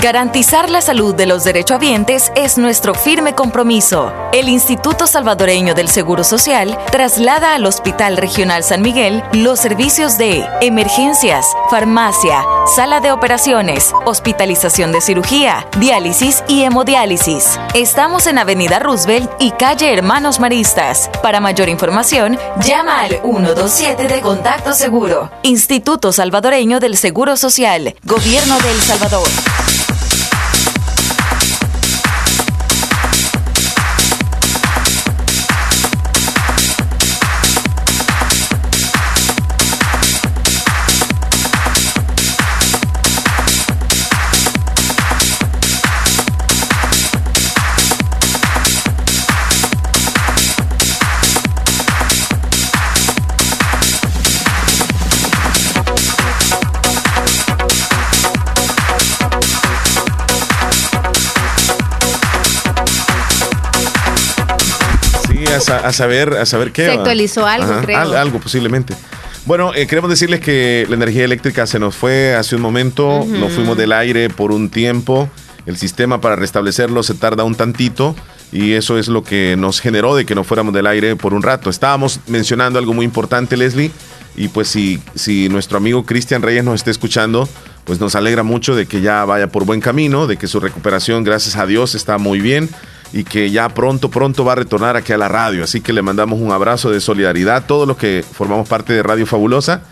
Garantizar la salud de los derechohabientes es nuestro firme compromiso. El Instituto Salvadoreño del Seguro Social traslada al Hospital Regional San Miguel los servicios de emergencias, farmacia, sala de operaciones, hospitalización de cirugía, diálisis y hemodiálisis. Estamos en Avenida Roosevelt y calle Hermanos Maristas. Para mayor información, llama al 127 de Contacto Seguro. Instituto Salvadoreño del Seguro Social, Gobierno de El Salvador. A, saber, a saber qué. Se actualizó algo, creo. algo posiblemente. Bueno, eh, queremos decirles que la energía eléctrica se nos fue hace un momento, nos fuimos del aire por un tiempo, el sistema para restablecerlo se tarda un tantito y eso es lo que nos generó de que no fuéramos del aire por un rato. Estábamos mencionando algo muy importante, Leslie, y pues si, si nuestro amigo Cristian Reyes nos está escuchando, pues nos alegra mucho de que ya vaya por buen camino, de que su recuperación, gracias a Dios, está muy bien y que ya pronto, pronto va a retornar aquí a la radio. Así que le mandamos un abrazo de solidaridad a todos los que formamos parte de Radio Fabulosa,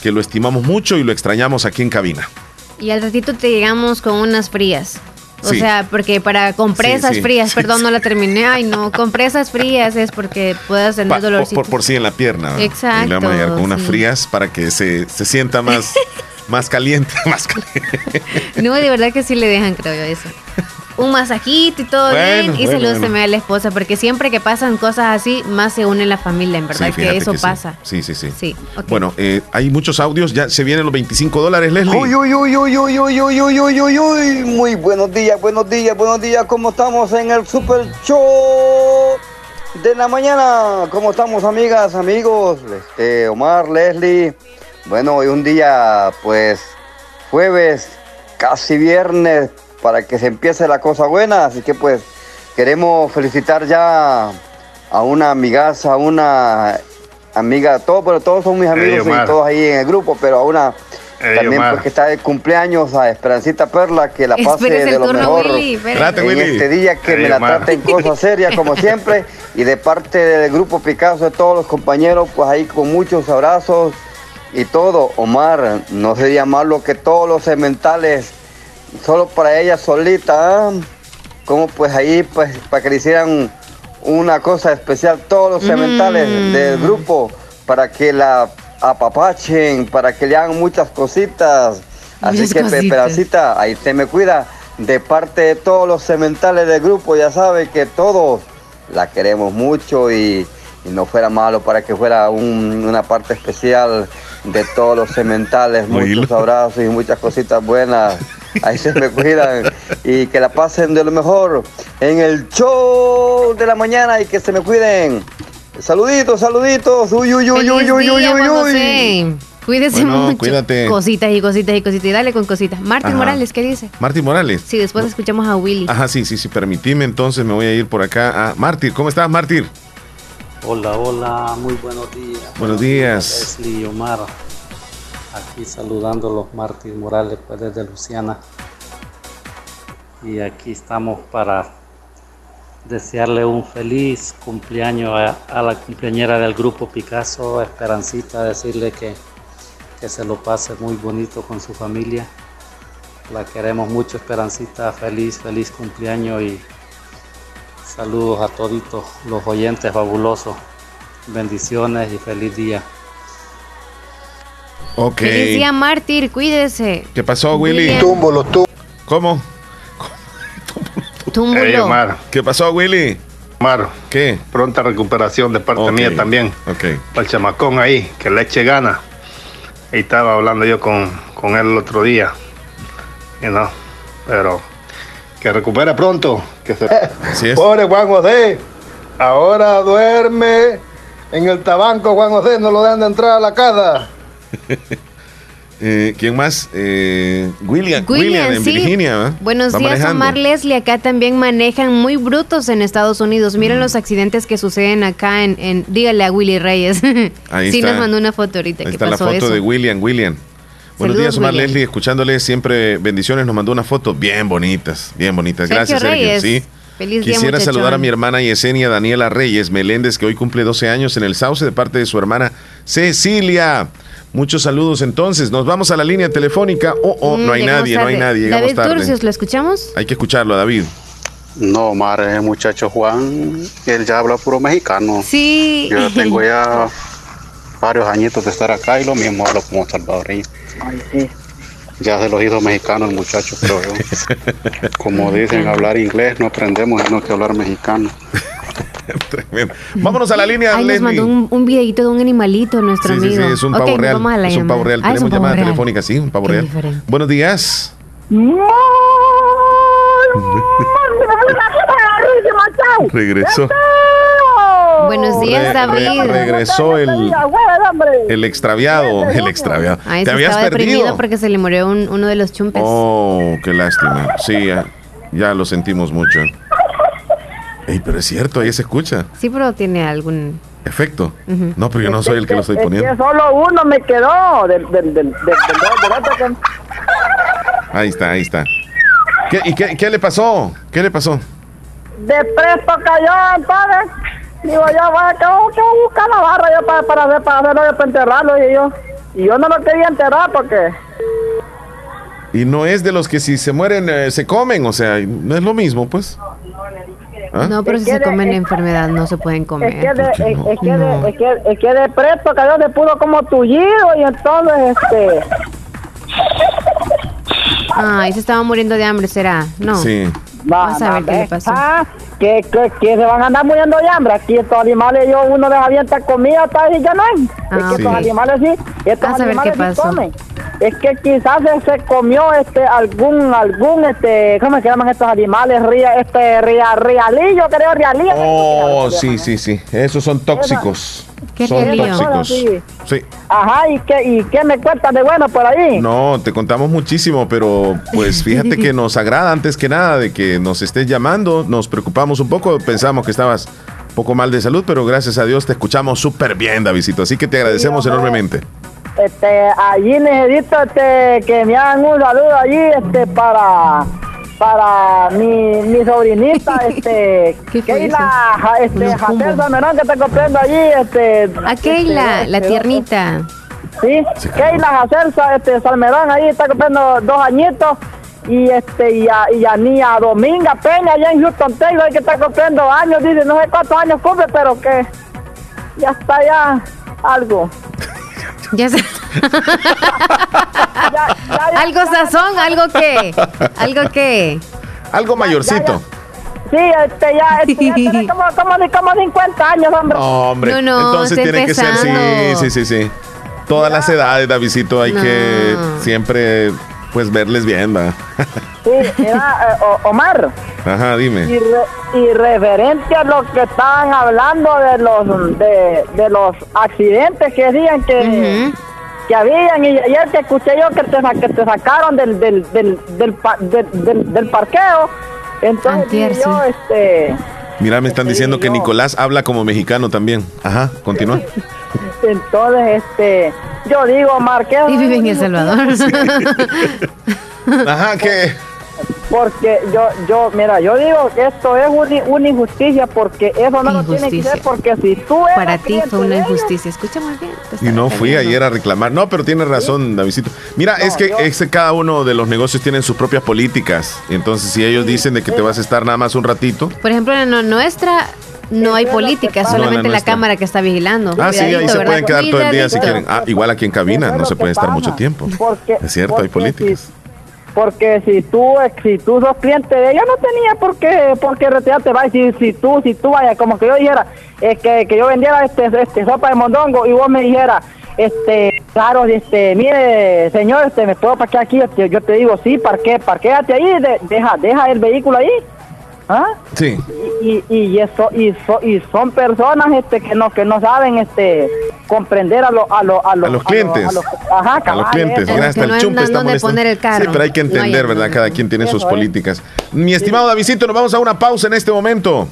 que lo estimamos mucho y lo extrañamos aquí en cabina. Y al ratito te llegamos con unas frías. O sea, porque para compresas frías, perdón, no la terminé. Ay, no, compresas frías es porque puedas tener dolor. Por, por, sí en la pierna. Exacto. Y le vamos a llegar con unas frías para que se, se sienta más, más caliente, más caliente. No, de verdad que sí le dejan, creo yo, eso un masajito y todo bien. Y saludos bueno. a la esposa, porque siempre que pasan cosas así, más se une la familia, en verdad, que eso pasa. Sí, sí, sí. sí. Bueno, eh, hay muchos audios, ya se vienen los 25 dólares, Leslie. Uy, uy, uy, uy, uy, uy, uy, uy, uy, uy, uy. Muy buenos días, buenos días, buenos días. ¿Cómo estamos en el Super Show de la mañana? ¿Cómo estamos, amigas, amigos? Este, Omar, Leslie. Bueno, hoy un día, pues, jueves, casi viernes, para que se empiece la cosa buena. Así que pues queremos felicitar ya a una amigaza, a una amiga, todos, pero todos son mis amigos y todos ahí en el grupo, pero a una también pues que está de cumpleaños a Esperancita Perla, que la pase de lo mejor en este día, que me la traten cosas serias como siempre. Y de parte del grupo Picasso, de todos los compañeros, pues ahí con muchos abrazos y todo. Omar, no sería malo que todos los cementales solo para ella solita, ¿eh? como pues ahí pues para que le hicieran una cosa especial todos los cementales mm. del grupo para que la apapachen, para que le hagan muchas cositas. Así que Peperacita, ahí se me cuida. De parte de todos los cementales del grupo, ya sabe que todos la queremos mucho y, no fuera malo para que fuera una parte especial de todos los cementales. Muchos abrazos y muchas cositas buenas. Ahí se me cuidan y que la pasen de lo mejor en el show de la mañana y que se me cuiden. Saluditos, saluditos. Uy, uy, uy, uy, uy, uy, uy, uy. Cuídese mucho. Cuídate. Cositas y cositas y cositas. Y dale con cositas. Martín Morales, ¿qué dice? Martín Morales. Sí, después escuchamos a Willy. Ajá, sí, sí, sí. Permitime, entonces me voy a ir por acá a Martín. ¿Cómo estás, Martín? Hola, hola, muy buenos días. Buenos días. Leslie Omar aquí saludándolos Martín Morales pues desde Luciana y aquí estamos para desearle un feliz cumpleaños a, la cumpleañera del grupo Picasso, Esperancita, decirle que, que se lo pase muy bonito con su familia. La queremos mucho, Esperancita, feliz, feliz cumpleaños y saludos a toditos los oyentes fabulosos. Bendiciones y feliz día. Ok. Feliz día, mártir, cuídese. ¿Qué pasó, Willy? Túmbolo, tú. ¿Cómo? Túmbolo. Omar. ¿Qué pasó, Willy? Omar. ¿Qué? Pronta recuperación de parte mía también. Ok. Para el chamacón ahí, que le eche gana. Ahí estaba hablando yo con, con él el otro día. Y no, pero que recupere pronto. Que se... Así es. Pobre Juan José. Ahora duerme en el tabanco, Juan José. No lo dejan de entrar a la casa. Eh, ¿Quién más? Eh, William. William, en sí. Virginia. ¿va? Buenos Va días, manejando. Omar Leslie. Acá también manejan muy brutos en Estados Unidos. Mm. Miren los accidentes que suceden acá en, en- dígale a Willy Reyes. Ahí sí, está. nos mandó una foto ahorita Ahí que está la pasó foto eso. de William. William. Buenos días, Omar William. Leslie. Escuchándole siempre bendiciones. Nos mandó una foto bien bonitas. Bien bonitas. Sergio Gracias, Sergio. Reyes. Sí. Feliz día, Quisiera saludar a mi hermana Yesenia Daniela Reyes Meléndez, que hoy cumple 12 años en el Sauce, de parte de su hermana Cecilia. Muchos saludos entonces. Nos vamos a la línea telefónica. Oh, oh, Mm, no hay llegamos nadie, no hay nadie. Llegamos David tarde. Turcios, ¿lo escuchamos? Hay que escucharlo, David. No, Omar, el muchacho Juan, él ya habla puro mexicano. Sí. Yo ya tengo ya varios añitos de estar acá y lo mismo hablo como salvadoreño. Ya se los hizo mexicano el muchacho, pero yo, como dicen, hablar inglés no aprendemos, sino que hablar mexicano. Tremendo. Vámonos a la línea, Ay, nos mandó un, un videito de un animalito nuestro Sí, sí, sí, amigo. es un pavo nos real. vamos a la Es un pavo real. Ah, Tenemos llamada real. telefónica, sí, un pavo Qué real. diferente. Buenos días. Regresó. Buenos días, Re- re- David. regresó el, el extraviado. El extraviado. Ay, Te habías estaba deprimido perdido. porque se le murió un- uno de los chumpes. Oh, qué lástima. Sí, ya, ya lo sentimos mucho. Ey, pero es cierto, ahí se escucha. Sí, pero tiene algún... Efecto. No, pero yo no soy el que lo estoy Es poniendo. que solo uno me quedó del, del, del, del, del- del otro que- Ahí está, ahí está. ¿Qué, ¿Y qué, qué le pasó? ¿Qué le pasó? de presto cayó entonces digo yo voy que buscar la barra yo para, para, hacer, para hacerlo yo para enterrarlo y yo y yo no lo quería enterrar porque Y no es de los que si se mueren eh, se comen, o sea, no es lo mismo, pues. ¿Ah? No, pero si se comen la enfermedad no se pueden es comer. que de, es, es que No. de, es que es que de presto cayó se pudo como tullido y entonces este Ay, se estaba muriendo de hambre, ¿será? No. Sí. Vas a ver qué le pasó. Ah, que, que, que se van a andar muriendo de hambre. Aquí estos animales, yo uno les avienta comida hasta y ya no hay. Ah, es que ok. estos animales sí, estos a animales qué sí comen. Es que quizás se, se comió este algún, algún, este, ¿cómo se llaman estos animales? Ría, este, ria, rialillo, creo, rialillo. Oh, sí, sí, sí. Esos son tóxicos. ¿Qué son tóxicos. Sí. Sí. Ajá, ¿y qué, ¿y qué me cuentas de bueno por ahí? No, te contamos muchísimo, pero pues fíjate que nos agrada antes que nada de que nos estés llamando. Nos preocupamos un poco, pensamos que estabas un poco mal de salud, pero gracias a Dios te escuchamos súper bien, Davidito. Así que te agradecemos enormemente. Este, allí necesito este, que me hagan un saludo allí este, para para mi, mi sobrinita, este, Keila, ja- este. Salmerón, que está cumpliendo allí, este. A Keila, este, la este, tiernita. Sí, Keila Jacel Sa- este, Salmerón, ahí está cumpliendo dos añitos. Y este, y a, y a niña Dominga Peña, allá en Houston, Taylor, que está cumpliendo años, dice, no sé cuántos años cumple, pero que ya está ya algo. Ya se- algo sazón, algo que, algo que. Algo mayorcito. Sí, este, ya, este, ya tiene como, como, como 50 años, hombre. Hombre, No, no, entonces tiene que ser, sí, sí, sí, sí. Todas las edades, Davidito, hay No. que siempre, pues, verles bien, va. Sí, mira, eh, Omar, Ajá, y, dime. re- y referente a lo que estaban hablando de los de, de los accidentes que decían que, que habían, y ayer que escuché yo que te, sa- que te sacaron del del, del, del, del, del- del parqueo, entonces Antier, dije yo, sí. este, Mira, me están diciendo que Nicolás habla como mexicano también. Ajá, continúa. entonces, este, yo digo, Omar, ¿qué Y vive en El Salvador. Ajá, que porque yo, yo, mira, yo digo que esto es una, injusticia porque eso no lo tiene que ser porque si tú Para ti fue una injusticia, escucha muy bien. Y no fui ayer a reclamar. No, pero tienes razón, Davidito. Mira, es que cada uno de los negocios tienen sus propias políticas. Entonces, si ellos dicen de que te vas a estar nada más un ratito. Por ejemplo, en nuestra no hay política, solamente la, cámara que está vigilando. Ah, sí, ahí se pueden quedar todo el día si quieren. Ah, igual aquí en cabina, no se puede estar mucho tiempo. es cierto, hay políticas. porque si tú si tú sos cliente de ella no tenía por qué por qué retirarte va si, si tú si tú vaya como que yo dijera es que, que yo vendiera este este sopa de mondongo y vos me dijeras este claro este mire señor este me puedo parquear aquí yo te digo sí parque parquéate ahí deja deja el vehículo ahí ¿Ah? Sí. Y, y, eso, y, y son personas este que no que no saben este comprender a, lo, a, lo, a, los clientes. A, los, ajá, a los clientes. Hasta el chumpe está poner el carro. Sí, pero hay que entender, ¿verdad? Cada quien tiene sus políticas. Mi estimado Davidito, nos vamos a una pausa en este momento.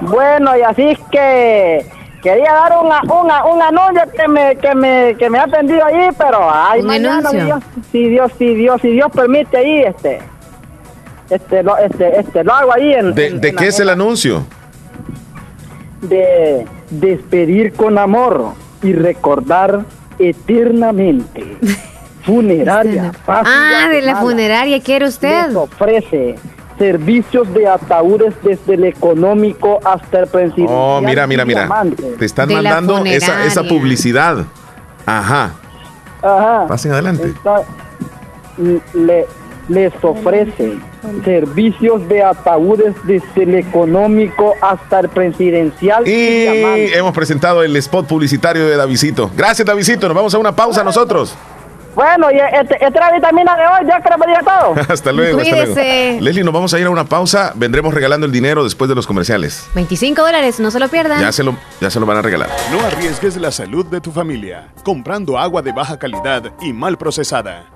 Bueno, y así es que quería dar una, una, un anuncio que me, que me, que me ha atendido ahí, pero ay, mañana, Dios, si Dios, si Dios, si Dios permite ahí, este este, lo, este, este, lo hago ahí en... ¿De, qué es el anuncio? De despedir con amor y recordar eternamente. Funeraria. ah, de la funeraria, ¿quiere usted? ofrece servicios de ataúdes desde el económico hasta el presidencial. Oh, mira, mira, mira. Te están mandando esa, esa publicidad. Ajá. Ajá. Pasen adelante. le, les ofrece servicios de ataúdes desde el económico hasta el presidencial. Y hemos presentado el spot publicitario de Davisito. Gracias, Davisito. Nos vamos a una pausa nosotros. Bueno, y este, esta la vitamina de hoy, ya que lo todo. hasta luego, hasta luego. Leslie, nos vamos a ir a una pausa. Vendremos regalando el dinero después de los comerciales. 25 dólares, no se lo pierdan. Ya se lo, ya se lo van a regalar. No arriesgues la salud de tu familia comprando agua de baja calidad y mal procesada.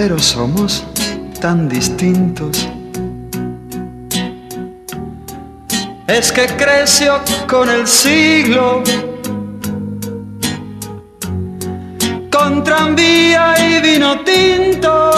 pero somos tan distintos. Es que creció con el siglo, con tranvía y vino tinto.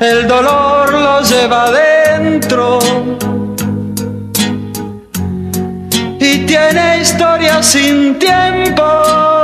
El dolor lo lleva adentro y tiene historia sin tiempo.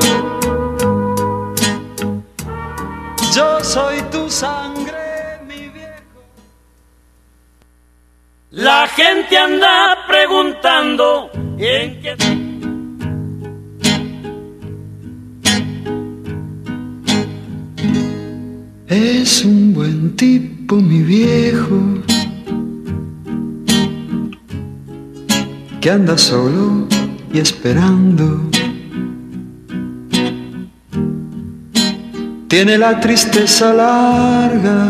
Gente anda preguntando en qué... Es un buen tipo, mi viejo, que anda solo y esperando. Tiene la tristeza larga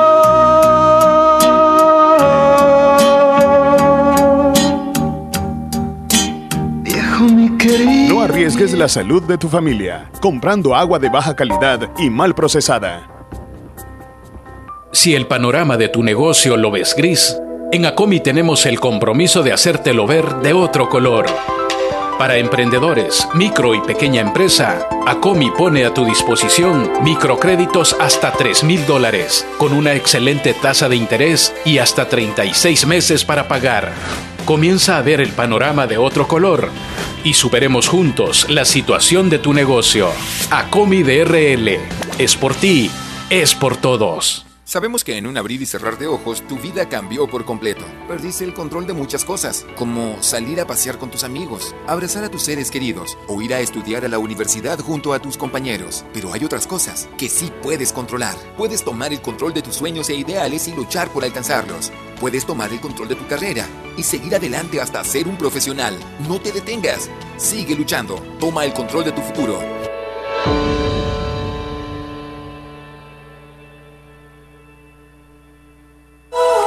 Arriesgues la salud de tu familia comprando agua de baja calidad y mal procesada. Si el panorama de tu negocio lo ves gris, en ACOMI tenemos el compromiso de hacértelo ver de otro color. Para emprendedores, micro y pequeña empresa, ACOMI pone a tu disposición microcréditos hasta 3 mil dólares, con una excelente tasa de interés y hasta 36 meses para pagar. Comienza a ver el panorama de otro color y superemos juntos la situación de tu negocio. ACOMI DRL. Es por ti, es por todos. Sabemos que en un abrir y cerrar de ojos tu vida cambió por completo. Perdiste el control de muchas cosas, como salir a pasear con tus amigos, abrazar a tus seres queridos o ir a estudiar a la universidad junto a tus compañeros. Pero hay otras cosas que sí puedes controlar. Puedes tomar el control de tus sueños e ideales y luchar por alcanzarlos. Puedes tomar el control de tu carrera y seguir adelante hasta ser un profesional. No te detengas. Sigue luchando. Toma el control de tu futuro.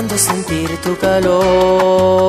Procurando sentir tu calor.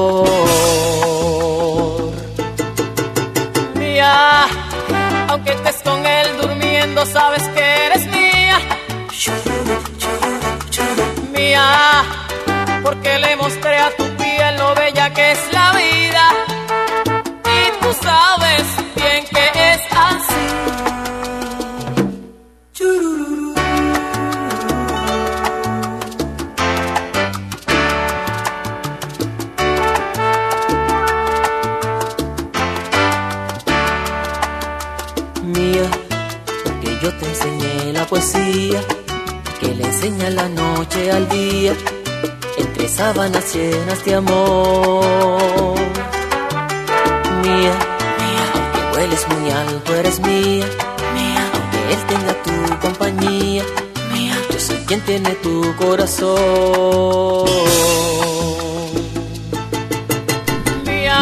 Poesía que le enseña la noche al día entre sábanas llenas de amor. Mía, mía, aunque hueles muy alto, eres mía. Mía, aunque él tenga tu compañía. Mía, yo soy quien tiene tu corazón.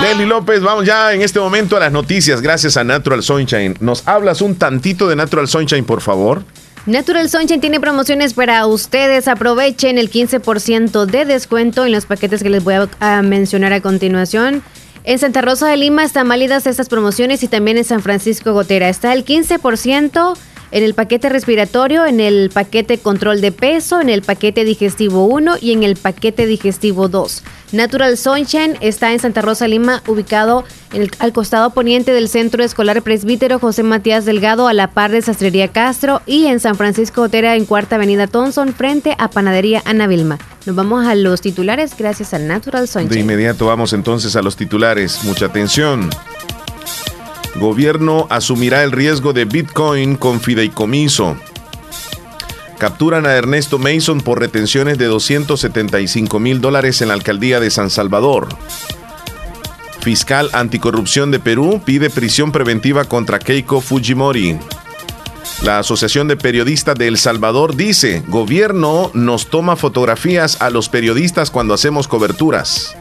Nelly López, vamos ya en este momento a las noticias, gracias a Natural Sunshine. ¿Nos hablas un tantito de Natural Sunshine, por favor? Natural Sunshine tiene promociones para ustedes. Aprovechen el 15% de descuento en los paquetes que les voy a, a mencionar a continuación. En Santa Rosa de Lima están válidas estas promociones y también en San Francisco Gotera. Está el 15% en el paquete respiratorio, en el paquete control de peso, en el paquete digestivo 1 y en el paquete digestivo 2. Natural Sunshine está en Santa Rosa Lima, ubicado al costado poniente del Centro Escolar Presbítero José Matías Delgado, a la par de Sastrería Castro, y en San Francisco Otera, en Cuarta Avenida Thompson, frente a Panadería Ana Vilma. Nos vamos a los titulares gracias a Natural De Sunshine. inmediato vamos entonces a los titulares. Mucha atención. Gobierno asumirá el riesgo de Bitcoin con fideicomiso. Capturan a Ernesto Mason por retenciones de 275 mil dólares en la alcaldía de San Salvador. Fiscal anticorrupción de Perú pide prisión preventiva contra Keiko Fujimori. La Asociación de Periodistas de El Salvador dice, gobierno nos toma fotografías a los periodistas cuando hacemos coberturas.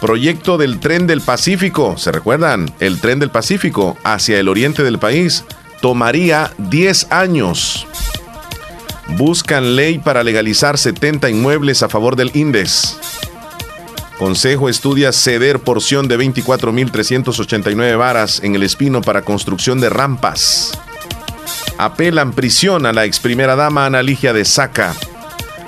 Proyecto del tren del Pacífico, ¿se recuerdan? El tren del Pacífico hacia el oriente del país tomaría 10 años. Buscan ley para legalizar 70 inmuebles a favor del INDES. Consejo estudia ceder porción de 24.389 varas en el Espino para construcción de rampas. Apelan prisión a la ex primera dama Ana Ligia de Saca.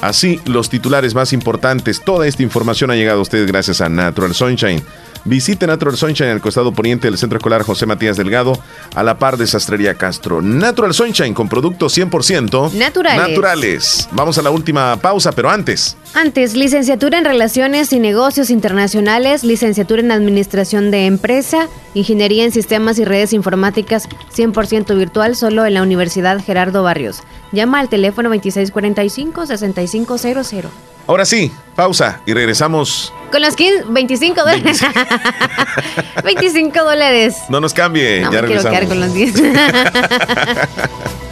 Así, los titulares más importantes. Toda esta información ha llegado a ustedes gracias a Natural Sunshine Visite Natural Sunshine al costado poniente del Centro Escolar José Matías Delgado, a la par de Sastrería Castro. Natural Sunshine con productos 100% naturales. naturales. Vamos a la última pausa, pero antes. Antes, licenciatura en Relaciones y Negocios Internacionales, licenciatura en Administración de Empresa, Ingeniería en Sistemas y Redes Informáticas 100% virtual solo en la Universidad Gerardo Barrios. Llama al teléfono 2645-6500. Ahora sí, pausa y regresamos. Con los 15, 25 dólares. 25 dólares. No nos cambie, No ya me quiero regresamos. quedar con los 10.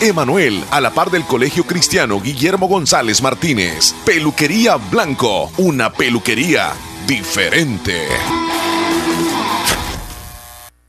Emanuel, a la par del Colegio Cristiano Guillermo González Martínez. Peluquería Blanco, una peluquería diferente.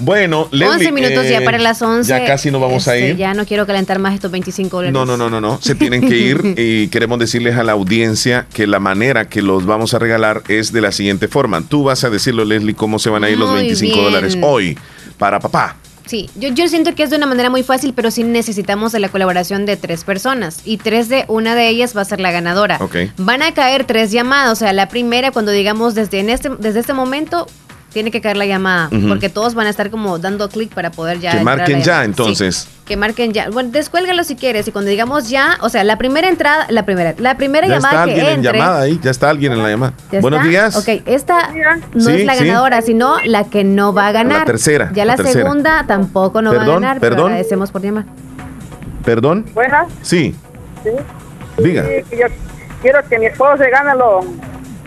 Bueno, 11 Leslie, minutos ya eh, para las 11. Ya casi nos vamos a Este, ir. Ya no quiero calentar más estos 25 dólares. No, no, no, no, no. Se tienen que ir y queremos decirles a la audiencia que la manera que los vamos a regalar es de la siguiente forma. Tú vas a decirlo, Leslie, cómo se van a ir los Muy 25 bien. dólares hoy para papá. Sí, yo, yo siento que es de una manera muy fácil, pero sí necesitamos de la colaboración de tres personas. Y tres de una de ellas va a ser la ganadora. Ok. Van a caer tres llamadas. O sea, la primera, cuando digamos desde, en este, desde este momento, tiene que caer la llamada. Porque todos van a estar como dando clic para poder ya. que marquen ya, entonces. Sí, que marquen ya. Bueno, descuélgalo si quieres. Y cuando digamos ya, o sea, la primera entrada, la primera, la primera Ya llamada está que alguien en entre. llamada ahí. Ya está alguien en la llamada. ¿Ya Buenos está? días. Ok, esta no Sí, es la sí. ganadora, sino la que no va a ganar. La tercera, Ya la la, tercera. segunda tampoco no va a Perdón, ganar, pero perdón. agradecemos por llamar. ¿Perdón? Buenas. Sí. Sí. Diga. Sí, que yo, quiero que mi esposo se gane los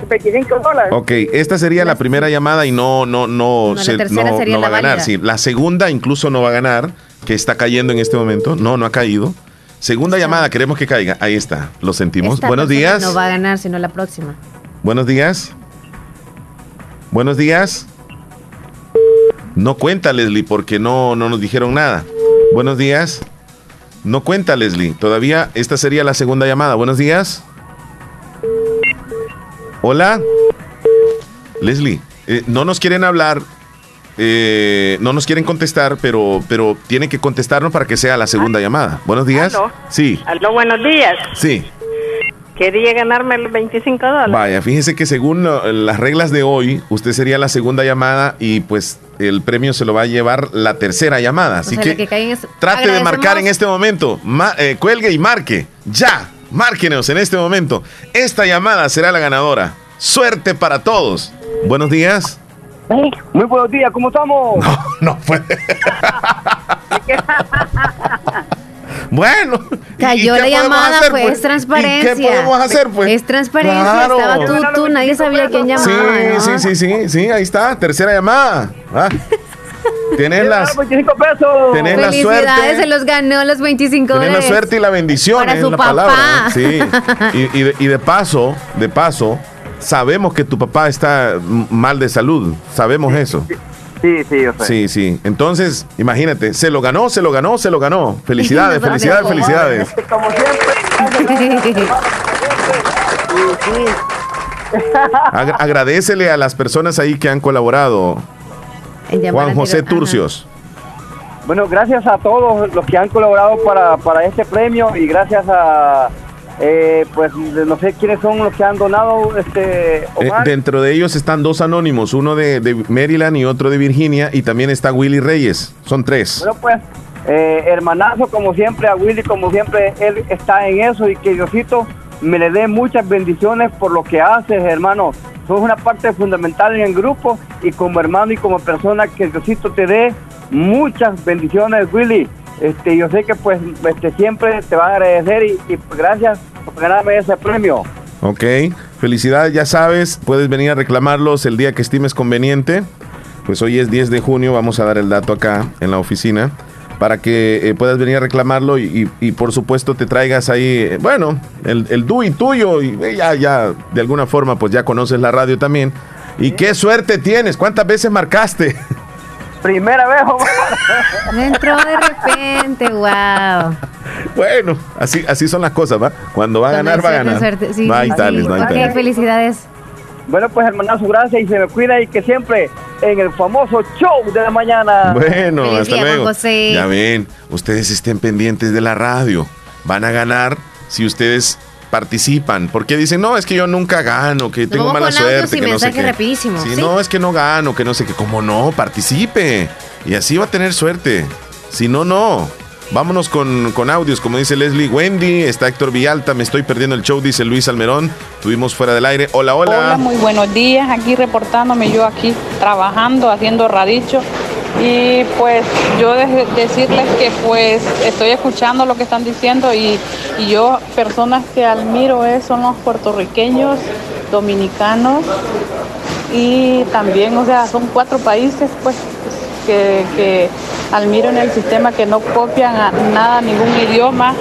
25 dólares. Ok, esta sería la primera llamada y no, no, no, se- no- sería no va a ganar. Sí, la segunda incluso no va a ganar, que está cayendo en este momento. No, no ha caído. Segunda llamada, queremos que caiga. Ahí está, lo sentimos. Esta Buenos días. No va a ganar, sino la próxima. Buenos días. Buenos días. No cuenta, Leslie, porque no, no nos dijeron nada. Buenos días. No cuenta, Leslie. Todavía esta sería la segunda llamada. Buenos días. Hola. Leslie, eh, no nos quieren hablar. eh, no nos quieren contestar, pero, pero tienen que contestarnos para que sea la segunda llamada. Buenos días. Aló. Sí, Aló, buenos días. sí. Quería ganarme los 25 dólares. Vaya, fíjese que según las reglas de hoy, usted sería la segunda llamada y pues el premio se lo va a llevar la tercera llamada. Así o sea, que, que es- trate de marcar en este momento. Ma- eh, cuelgue y marque. Ya, márquenos en este momento. Esta llamada será la ganadora. Suerte para todos. Buenos días. Muy buenos días, ¿cómo estamos? No puede. Bueno. ¿y- Cayó la llamada, hacer, pues, es transparencia. ¿Y qué podemos hacer, pues? Es transparencia, Claro. estaba tú, tú, nadie sabía quién llamaba. Sí, ¿no? sí, sí, sí, sí, ahí está, tercera llamada. Ah. Tienes las, 25 pesos. Tenés la Felicidades, suerte. se los ganó los 25 tenés la suerte y la bendición Para es su la papá. palabra. Sí. Y, y de, y de paso, de paso, sabemos que tu papá está mal de salud. Sabemos eso. Sí, sí, yo sé. Sí, sí. Entonces, imagínate, se lo ganó, se lo ganó, se lo ganó. Felicidades, felicidades, felicidades. Como siempre. Ag- agradecele a las personas ahí que han colaborado. Juan José. Turcios. Bueno, gracias a todos los que han colaborado para, para este premio y gracias a, eh, pues, no sé quiénes son los que han donado, este, Eh, dentro de ellos están dos anónimos, uno de, de Maryland y otro de Virginia, y también está Willy Reyes. Son tres. Bueno, pues, eh, hermanazo, como siempre, a Willy, como siempre, él está en eso y que Diosito me le dé muchas bendiciones por lo que haces, hermano. Sos una parte fundamental en el grupo y como hermano y como persona que Diosito te dé muchas bendiciones, Willy. Este, yo sé que pues este, siempre te van a agradecer y, y, pues, gracias por ganarme ese premio. Ok, felicidades, ya sabes, puedes venir a reclamarlos el día que estimes conveniente. Pues hoy es 10 de junio, vamos a dar el dato acá en la oficina para que eh, puedas venir a reclamarlo y, y- y, por supuesto te traigas ahí, eh, bueno, el, el DUI tuyo y eh, ya, ya, de alguna forma pues ya conoces la radio también. Y qué suerte tienes, ¿cuántas veces marcaste? Primera vez, Omar. Entró de repente, wow. Bueno, así, así son las cosas, ¿va? Cuando va a ganar, va a ganar. Suerte, sí, hay sí, sí. no hay Ok, tales. felicidades. Bueno, pues hermanazo, gracias y se me cuida y que siempre en el famoso show de la mañana. Bueno, Feliz hasta día, luego. José. Ya ven, ustedes estén pendientes de la radio. Van a ganar si ustedes participan. Porque dicen, no, es que yo nunca gano, que tengo Luego mala suerte, que no sé qué. rapidísimos, Sí, ¿sí? no, es que no gano, que no sé qué. ¿Cómo no? Participe. Y así va a tener suerte. Si no, no. Vámonos con, con audios, como dice Leslie Wendy, está Héctor Villalta, me estoy perdiendo el show, dice Luis Almerón. Tuvimos fuera del aire. Hola, hola. Hola, muy buenos días. Aquí reportándome yo aquí trabajando, haciendo radicho. Y pues yo de- decirles que pues estoy escuchando lo que están diciendo y, y yo personas que admiro es, son los puertorriqueños, dominicanos y también, o sea, son cuatro países pues que, que admiro en el sistema que no copian a nada, ningún idioma,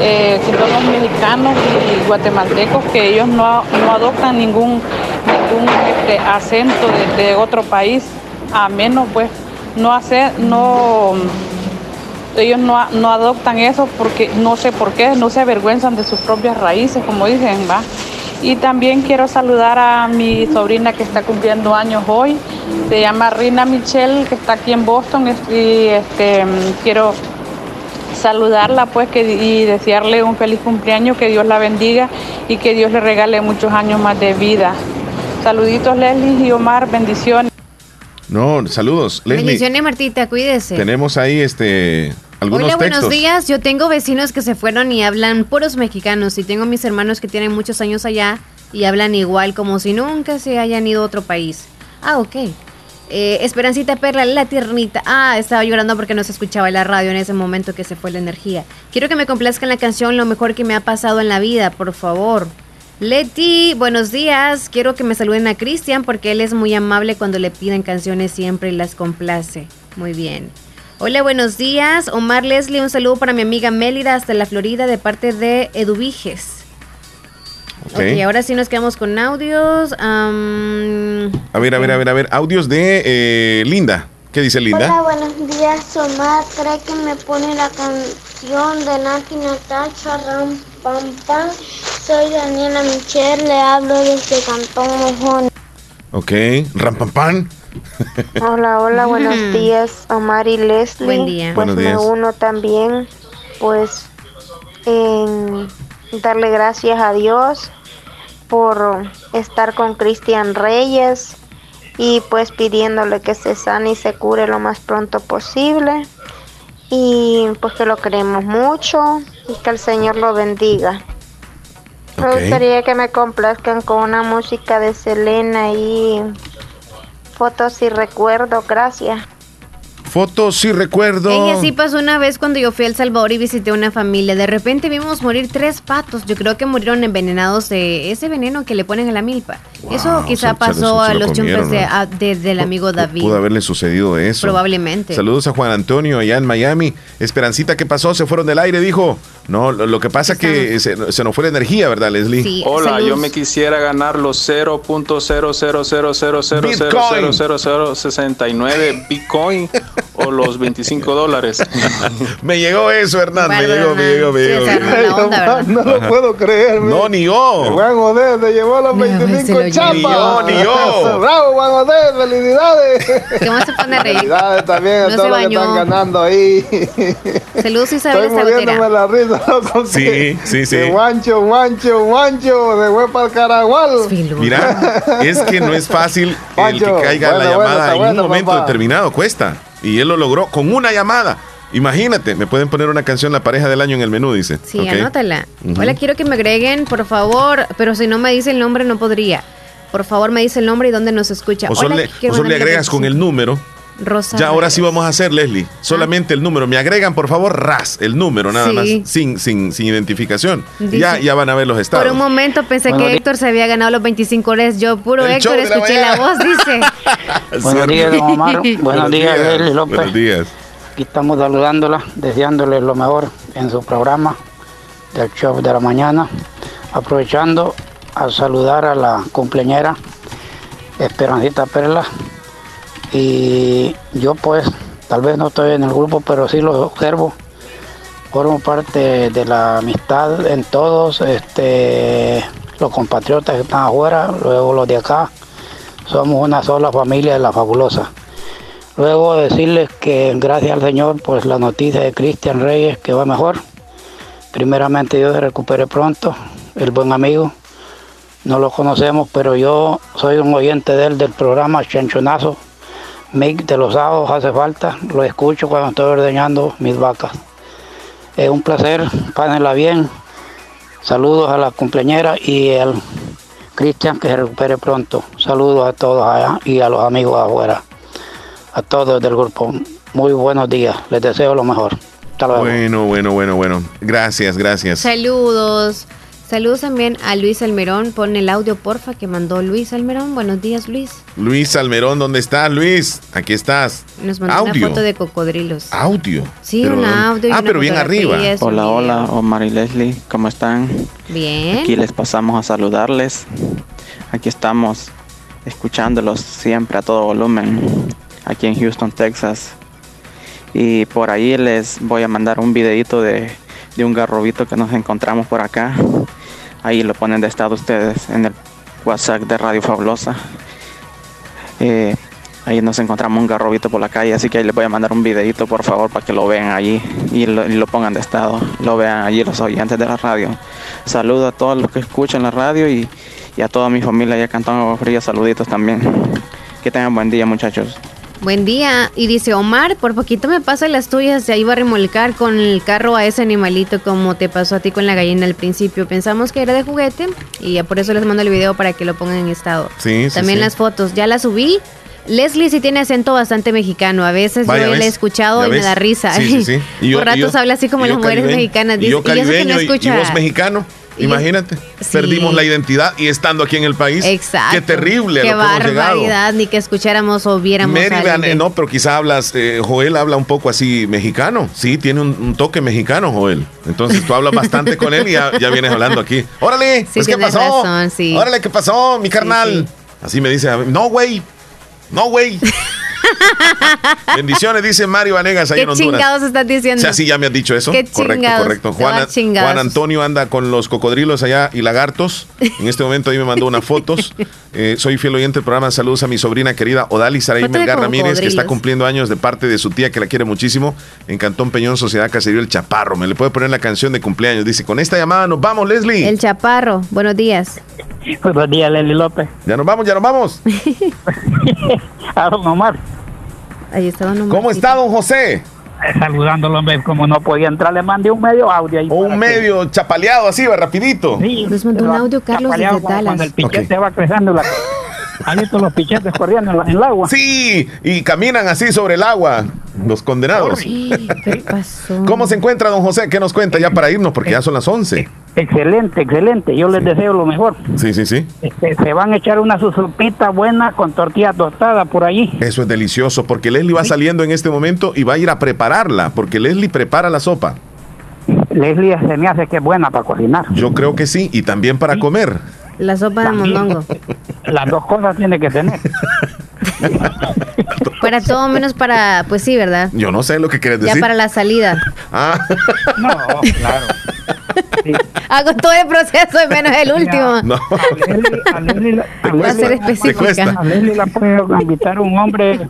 eh, son los mexicanos y guatemaltecos, que ellos no, no adoptan ningún, ningún este, acento de, de otro país, a menos pues no hacer, no ellos no, no adoptan eso porque no sé por qué, no se avergüenzan de sus propias raíces, como dicen, va. Y también quiero saludar a mi sobrina que está cumpliendo años hoy. Se llama Rina Michelle, que está aquí en Boston. Y este, mm, quiero saludarla pues que, y desearle un feliz cumpleaños, que Dios la bendiga y que Dios le regale muchos años más de vida. Saluditos Leslie y Omar, bendiciones. No, saludos. Leslie, Bendiciones, Martita, cuídese. tenemos ahí este algunos Hola, textos. buenos días. Yo tengo vecinos que se fueron y hablan puros mexicanos. Y tengo mis hermanos que tienen muchos años allá y hablan igual como si nunca se hayan ido a otro país. Ah, ok. Eh, Esperancita Perla, la tiernita. Ah, estaba llorando porque no se escuchaba la radio en ese momento que se fue la energía. Quiero que me complazcan la canción Lo mejor que me ha pasado en la vida, por favor. Leti, buenos días. Quiero que me saluden a Cristian porque él es muy amable cuando le piden canciones siempre y las complace. Muy bien. Hola, buenos días. Omar Leslie, un saludo para mi amiga Mélida hasta la Florida de parte de Eduviges. Ok. Ok, ahora sí nos quedamos con audios. A ver, a ver, a ver, a ver. Audios de eh, Linda. ¿Qué dice Linda? Hola, buenos días, Omar. ¿Cree que me pone la canción de Nati Natacha, Ram Pam Pam? Soy Daniela Michelle, le hablo desde Cantón Mojón. Ok. Rampampan. Hola, hola, buenos días, Omar y Leslie. Buen día. Pues Buenos me días. uno también, pues, en darle gracias a Dios por estar con Cristian Reyes y pues pidiéndole que se sane y se cure lo más pronto posible y pues que lo queremos mucho y que el Señor lo bendiga. Me gustaría que me complazcan con una música de Selena y fotos y recuerdo, gracias. Fotos, sí recuerdo. Ey, así pasó una vez cuando yo fui a El Salvador y visité una familia. De repente vimos morir tres patos. Yo creo que murieron envenenados de ese veneno que le ponen a la milpa. eso quizá se- se- pasó se a lo los chumpes de- ¿no? a- de- del amigo David. Pudo haberle sucedido eso. Probablemente. Saludos a Juan Antonio allá en Miami. Esperancita, ¿qué pasó? Se fueron del aire, dijo. No, lo, lo que pasa es que se, se nos fue la energía, ¿verdad, Leslie? Hola, yo me quisiera ganar los 0.00000000069 Bitcoin o los 25 dólares. Me llegó eso, Hernán. Me llegó, me llegó, me llegó. no lo puedo creer. No, ni yo. Juan Odés te llevó los 25 chapas. Ni yo, ni yo. Bravo, Juan Odés, felicidades. ¿Cómo se pone a reír? Felicidades también a todos los que están ganando ahí. Saludos Isabel Estoy muriéndome la risa, loco. Sí, sí, sí. que Guancho, guancho, guancho, de huepa al caragual. Mira, es que no es fácil el Pancho, que caiga bueno, la llamada en bueno, un momento papá. determinado. Cuesta. Y él lo logró con una llamada. Imagínate, me pueden poner una canción La pareja del año en el menú, dice. Sí, anótala. Hola, quiero que me agreguen, por favor, pero si no me dice el nombre no podría. Por favor, me dice el nombre y dónde nos escucha. O solo le, o le agregas con el número. Rosa. Ya ahora sí vamos a hacer, Leslie. Solamente el número. Me agregan, por favor, RAS, el número nada Sí. más, sin, sin, sin identificación. Dice- Ya, ya van a ver los estados. Por un momento pensé Bueno, que Héctor se había ganado los 25 horas. Yo, puro El Héctor, la escuché la voz, dice. Buenos días, don Omar. Buenos días, Leslie López. Buenos días. Aquí estamos saludándola, deseándole lo mejor en su programa del show de la mañana. Aprovechando a saludar a la cumpleañera Esperancita Perla. Y yo pues, tal vez no estoy en el grupo, pero sí lo observo. Formo parte de la amistad en todos, este, los compatriotas que están afuera, luego los de acá. Somos una sola familia de la fabulosa. Luego decirles que gracias al Señor, pues la noticia de Cristian Reyes que va mejor. Primeramente Dios se recupere pronto, el buen amigo. No lo conocemos, pero yo soy un oyente de él del programa Chanchonazo. Mick de los sábados hace falta, lo escucho cuando estoy ordeñando mis vacas. Es un placer, pásenla bien. Saludos a la cumpleañera y al Cristian que se recupere pronto. Saludos a todos allá y a los amigos afuera. A todos del grupo. Muy buenos días. Les deseo lo mejor. Hasta luego. Bueno, bueno, bueno, bueno. Gracias, gracias. Saludos. Saludos también a Luis Almerón. Pon el audio, porfa, que mandó Luis Almerón. Buenos días, Luis. Luis Almerón, ¿dónde estás, Luis? Aquí estás. Nos mandó Audio. una foto de cocodrilos. Audio. Sí, un audio y Ah, una pero bien arriba. Hola, hola, Omar y Leslie, ¿cómo están? Bien. Aquí les pasamos a saludarles. Aquí estamos escuchándolos siempre a todo volumen, aquí en Houston, Texas. Y por ahí les voy a mandar un videito de, de un garrobito que nos encontramos por acá. Ahí lo ponen de estado ustedes en el WhatsApp de Radio Fabulosa. Eh, ahí nos encontramos un garrobito por la calle, así que ahí les voy a mandar un videito por favor para que lo vean allí y lo, pongan de estado, lo vean allí los oyentes de la radio. Saludo a todos los que escuchan la radio y, y a toda mi familia allá cantando Fría, saluditos también. Que tengan buen día muchachos. Buen día. Y dice Omar, por poquito me pasa las tuyas. Ya iba a remolcar con el carro a ese animalito como te pasó a ti con la gallina al principio. Pensamos que era de juguete y ya por eso les mando el video para que lo pongan en estado. Sí, También sí. las fotos. Ya las subí. Leslie sí tiene acento bastante mexicano. A veces Vaya, yo ¿ves? he escuchado ¿Ya y me da risa. Sí, sí, sí. Y yo- Por y ratos yo- habla así como las mujeres caribeño- mexicanas. y yo y eso que no y- y vos mexicano. Imagínate, perdimos la identidad y estando aquí en el país. Exacto. Qué terrible Qué a lo que hemos llegado. barbaridad, ni que escucháramos o viéramos eh, no, pero quizá hablas, eh, Joel habla un poco así mexicano. Sí, tiene un, un toque mexicano, Joel. Entonces tú hablas bastante con él y ya, ya vienes hablando aquí. Órale, Sí, pues ¿qué pasó? razón, sí. Órale, ¿qué pasó, mi carnal? Así me dice, no, güey. No, güey. Bendiciones, dice Mario Vanegas ahí ¿Qué en Honduras. chingados estás diciendo? O sea, sí, ya me has dicho eso. ¿Qué correcto, chingados? correcto. Juan, chingados. Juan Antonio anda con los cocodrilos allá y lagartos. En este momento ahí me mandó unas fotos. Eh, soy fiel oyente del programa. Saludos a mi sobrina querida Odali Saraí Melgar Ramírez, que está cumpliendo años de parte de su tía, que la quiere muchísimo, en Cantón Peñón, Sociedad Caserío El Chaparro. Me le puede poner la canción de cumpleaños. Dice, con esta llamada nos vamos, Leslie. El chaparro, buenos días. Buenos días, Leslie López. Ya nos vamos, ya nos vamos. A don Omar. Ahí está don Omar. ¿Cómo está, don José? Eh, Saludándolo, hombre, como no podía entrar, le mandé un medio audio ahí. Un medio chapaleado así, va, rapidito. Sí, Les mandó un audio, Carlos, desde Cuando el pichete va creciendo, la... ¿has visto los pichetes corriendo en, la- en el agua? Sí, y caminan así sobre el agua, los condenados. ¿Qué pasó? ¿Cómo se encuentra, don José? ¿Qué nos cuenta ya para irnos? Porque ya son las 11. Excelente, excelente. Yo les deseo lo mejor. Sí, sí, sí. Este, se van a echar una susupita buena con tortilla tostada por allí. Eso es delicioso, porque Leslie va saliendo en este momento y va a ir a prepararla, porque Leslie prepara la sopa. Leslie se me hace que es buena para cocinar. Yo creo que sí, y también para comer. La sopa de mondongo. Las dos cosas tiene que tener. Para todo menos para, pues sí, ¿verdad? Yo no sé lo que quieres Ya decir. para la salida. Ah, No, claro. Hago todo el proceso y menos el último. no. A Leslie, a Va a Leslie-. A Leslie la puede invitar un hombre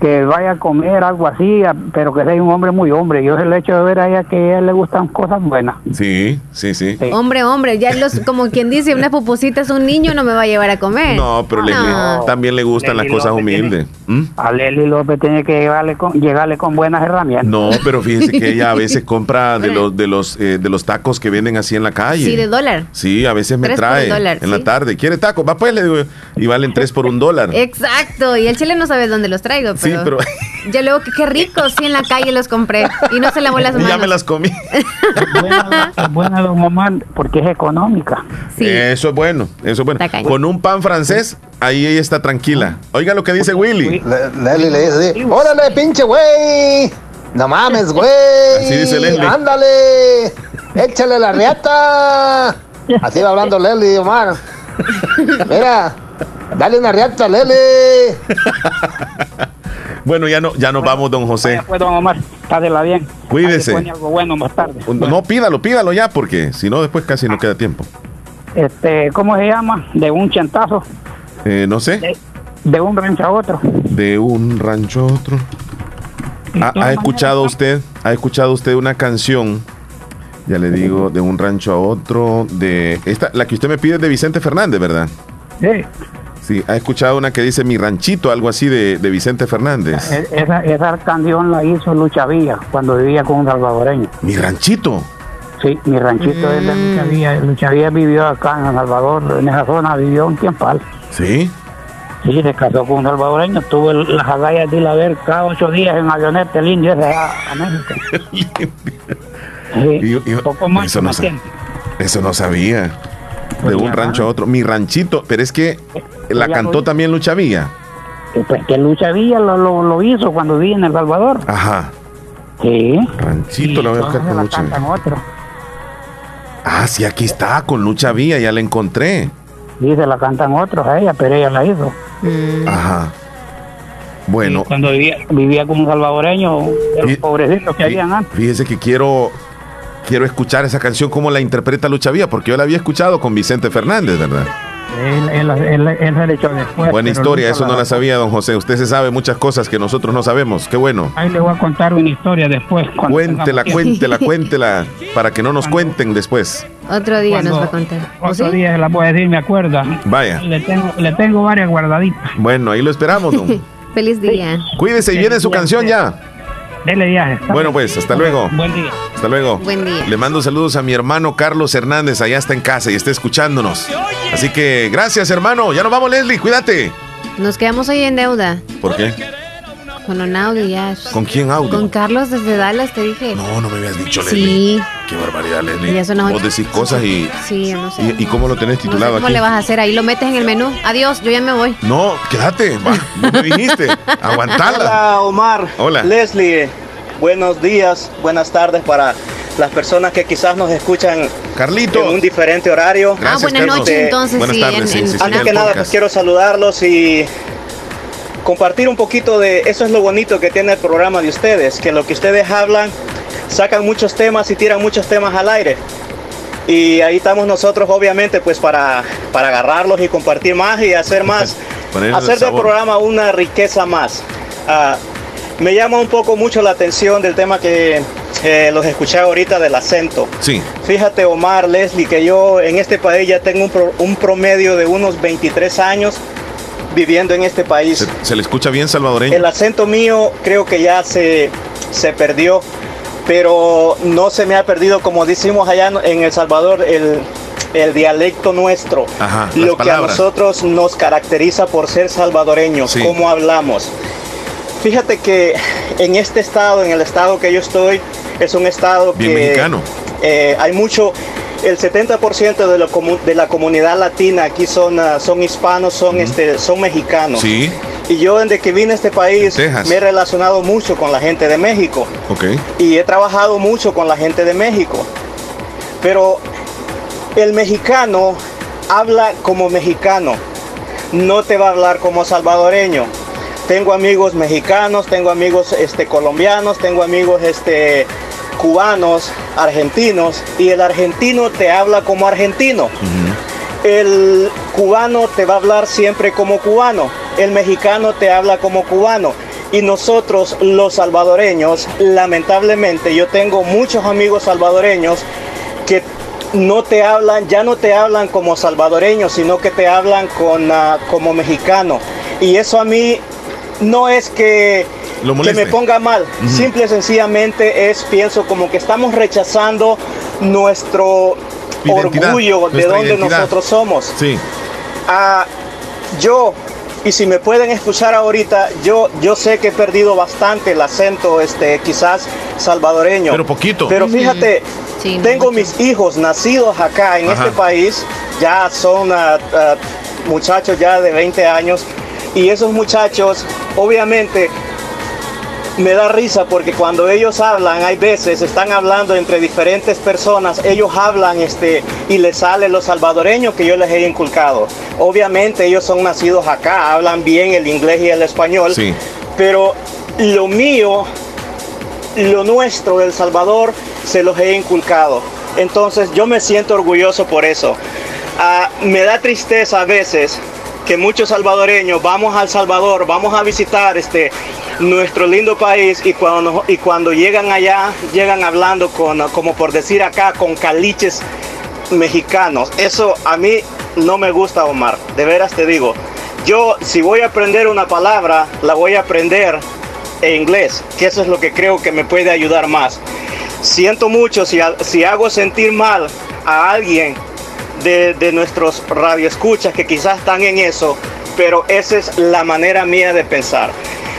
que vaya a comer algo así, a- pero que sea un hombre muy hombre. Yo el hecho de ver a ella que a ella le gustan cosas buenas. Sí, sí, sí. Hombre, hombre, ya los, como quien dice, una pupucita es un niño, no me va a llevar a comer. No, pero Leslie No. también le gustan las cosas López tiene- humildes. ¿Mm? A Leslie López tiene que llegarle con, llegarle con buenas herramientas. No, pero fíjese que ella a veces compra de los de los eh, de los tacos que venden así en la calle. Sí, de dólar. Sí, a veces me trae dólar, en la tarde. ¿Quiere tacos? Va pues, le digo. Y valen tres por un dólar. Exacto, y el chile no sabe dónde los traigo, Sí, pero, yo luego que qué rico, sí, en la calle los compré y no se lavó las y manos. ya me las comí. buena, es buena don Omar porque es económica. Eso es bueno, eso es bueno. Con un pan francés, ahí ella está tranquila. Oiga lo que dice Willy. Leslie le dice así, órale, pinche güey. No mames, güey. Así dice Leslie. Ándale. Échale la riata. Así va hablando Leslie, Omar. Mira, dale una riata, Leslie. Bueno, ya no, ya nos vamos, don José. Pues don Omar, pásela bien. Cuídese. Algo bueno más tarde. No, pídalo, pídalo ya, porque si no, después casi no queda tiempo. Este, ¿cómo se llama? De un chantazo, Eh, no sé, de, de un rancho a otro. de un rancho a otro. ¿Ha, ha escuchado usted, ha escuchado usted una canción? Ya le digo, de un rancho a otro, de esta, la que usted me pide es de Vicente Fernández, ¿verdad? Sí, Sí, ha escuchado una que dice Mi ranchito, algo así de, de Vicente Fernández. e- esa, esa canción la hizo Lucha Villa cuando vivía con un salvadoreño. Mi ranchito. Sí, mi ranchito es de Lucha Villa. Lucha Villa vivió acá en El Salvador, en esa zona vivió un tiempo. Sí. Sí, se casó con un salvadoreño, tuvo las agallas de ir a ver cada ocho días en avioneta el indio ese a México. Sí, Y- y- poco más eso, no, eso no sabía. De Pues un rancho a otro. Mi ranchito, pero es que la ya cantó también Lucha Villa. Pues que Lucha Villa lo, lo, lo hizo cuando vivía en El Salvador. Ajá. Sí. Ranchito, lo voy a buscar con la Lucha cantan Villa. otro. Ah, sí, aquí está, con Lucha Villa, ya la encontré. Sí, se la cantan otros a ella, pero ella la hizo. Ajá. Bueno, Cuando vivía, vivía con un salvadoreño, de los pobrecitos que habían antes. fíjese que quiero quiero escuchar esa canción cómo la interpreta Lucha Villa, porque yo la había escuchado con Vicente Fernández, ¿verdad? Él, él, él, él se le echó después. Buena historia, eso no la sabía, don José. Usted se sabe muchas cosas que nosotros no sabemos. Qué bueno. Ahí le voy a contar una historia después. Cuéntela, cuéntela, cuéntela, para que no nos cuenten después. Otro día Cuando- nos va a contar. ¿O Otro sí? día se la voy a decir, me acuerda. Vaya. Le tengo, le tengo varias guardaditas. Bueno, ahí lo esperamos, don. Feliz día. Cuídese y viene su canción ya. Dele viaje. Bueno, pues, hasta luego. Buen día. Hasta luego. Buen día. Le mando saludos a mi hermano Carlos Hernández, allá está en casa y está escuchándonos. Así que gracias, hermano. Ya nos vamos, Leslie, cuídate. Nos quedamos hoy en deuda. ¿Por qué? Con un audio ya. ¿Con quién audio? Con Carlos desde Dallas, te dije. No, no me habías dicho, Sí. Leslie. Qué barbaridad, Leslie. Ya sonó- Vos decís cosas y, Sí, yo no sé. y, y cómo lo tenés titulado ¿Cómo aquí. le vas a hacer? Ahí lo metes en el menú. Adiós, yo ya me voy. No, quédate. Va, vos me dijiste. Aguantala. Hola Omar. Hola. Leslie, buenos días, buenas tardes para las personas que quizás nos escuchan Carlitos. en un diferente horario. Gracias, Ah, buenas noches, entonces, Buenas sí, tardes, en- sí, en- sí, sí, Antes en que nada, pues quiero saludarlos y compartir un poquito de eso es lo bonito que tiene el programa de ustedes, que lo que ustedes hablan sacan muchos temas y tiran muchos temas al aire. Y ahí estamos nosotros obviamente pues para, para agarrarlos y compartir más y hacer más, hacer del programa una riqueza más. Ah, me llama un poco mucho la atención del tema que eh, los escuché ahorita del acento. Sí. Fíjate Omar, Leslie, que yo en este país ya tengo un, pro- un promedio de unos 23 años viviendo en este país. ¿Se, se le escucha bien salvadoreño? El acento mío creo que ya se, se perdió, pero no se me ha perdido, como decimos allá en El Salvador, el, el dialecto nuestro. Ajá, lo que a nosotros nos caracteriza por ser salvadoreños, Sí. cómo hablamos. Fíjate que en este estado, en el estado que yo estoy, es un estado Bien que mexicano. eh, hay mucho, el 70% de, lo de la comunidad latina aquí son, ah, son hispanos, son, este, son mexicanos. Sí. Y yo desde que vine a este país me he relacionado mucho con la gente de México Ok. y he trabajado mucho con la gente de México. Pero el mexicano habla como mexicano, no te va a hablar como salvadoreño. Tengo amigos mexicanos, tengo amigos este, colombianos, tengo amigos este, cubanos, argentinos, y el argentino te habla como argentino. El cubano te va a hablar siempre como cubano, el mexicano te habla como cubano. Y nosotros los salvadoreños, lamentablemente, yo tengo muchos amigos salvadoreños que no te hablan, ya no te hablan como salvadoreños, sino que te hablan con, ah, como mexicano. Y eso a mí no es que, Lo que me ponga mal, simple y sencillamente es, pienso como que estamos rechazando nuestro Identidad, orgullo de donde identidad. nosotros somos. Sí. Ah, yo, y si me pueden escuchar ahorita, yo, yo sé que he perdido bastante el acento, este, quizás salvadoreño. Pero poquito. Pero fíjate, tengo mis hijos nacidos acá en Ajá. este país, ya son ah, ah, muchachos ya de 20 años, y esos muchachos, obviamente, me da risa porque cuando ellos hablan, hay veces están hablando entre diferentes personas, ellos hablan este y les sale lo salvadoreño que yo les he inculcado. Obviamente ellos son nacidos acá, hablan bien el inglés y el español, Sí. pero lo mío, lo nuestro del Salvador, se los he inculcado. Entonces yo me siento orgulloso por eso. Ah, me da tristeza a veces que muchos salvadoreños vamos al Salvador, vamos a visitar este nuestro lindo país y cuando y cuando llegan allá llegan hablando con como por decir acá con caliches mexicanos. Eso a mí no me gusta, Omar. De veras te digo. Yo si voy a aprender una palabra, la voy a aprender en inglés, que eso es lo que creo que me puede ayudar más. Siento mucho si, si hago sentir mal a alguien de, de nuestros radioescuchas que quizás están en eso, pero esa es la manera mía de pensar.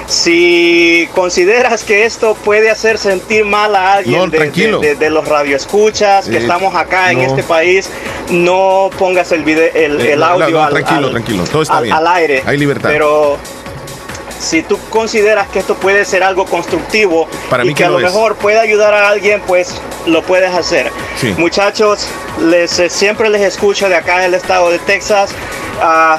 Si consideras que esto puede hacer sentir mal a alguien No, de, tranquilo. de- de- de los radioescuchas que Eh, estamos acá en este país, no pongas el, video, el, Eh, el audio no, al- tranquilo, al- tranquilo, todo está al- bien. al aire. Hay libertad. Pero si tú consideras que esto puede ser algo constructivo Para y mí que que a lo mejor puede ayudar a alguien, pues lo puedes hacer. Sí. Muchachos, les, eh, siempre les escucho de acá en el estado de Texas. Ah,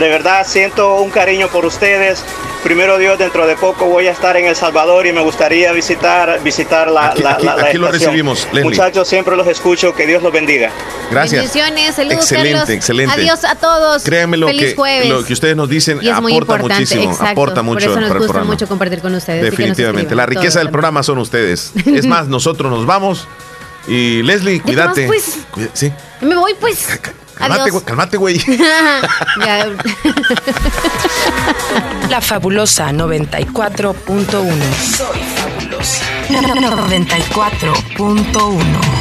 de verdad siento un cariño por ustedes. Primero Dios, dentro de poco voy a estar en El Salvador y me gustaría visitar, visitar la, Aquí- la- aquí- la- la aquí lo recibimos, Leslie. Muchachos, siempre los escucho. Que Dios los bendiga. Gracias. Bendiciones, saludos, Excelente, Carlos. excelente. Adiós a todos. Créanme lo Feliz que, jueves. lo que ustedes nos dicen y es muy aporta importante, muchísimo, exacto. aporta mucho Por eso para nos el gusta programa. mucho compartir con ustedes. nos Definitivamente. La riqueza todo del programa son ustedes. Es más, nosotros nos vamos. Y Leslie, cuídate. pues. Cuida- sí. Me voy, pues. Cálmate, Adiós. güey, cálmate, güey. La fabulosa 94.1. Soy fabulosa. 94.1.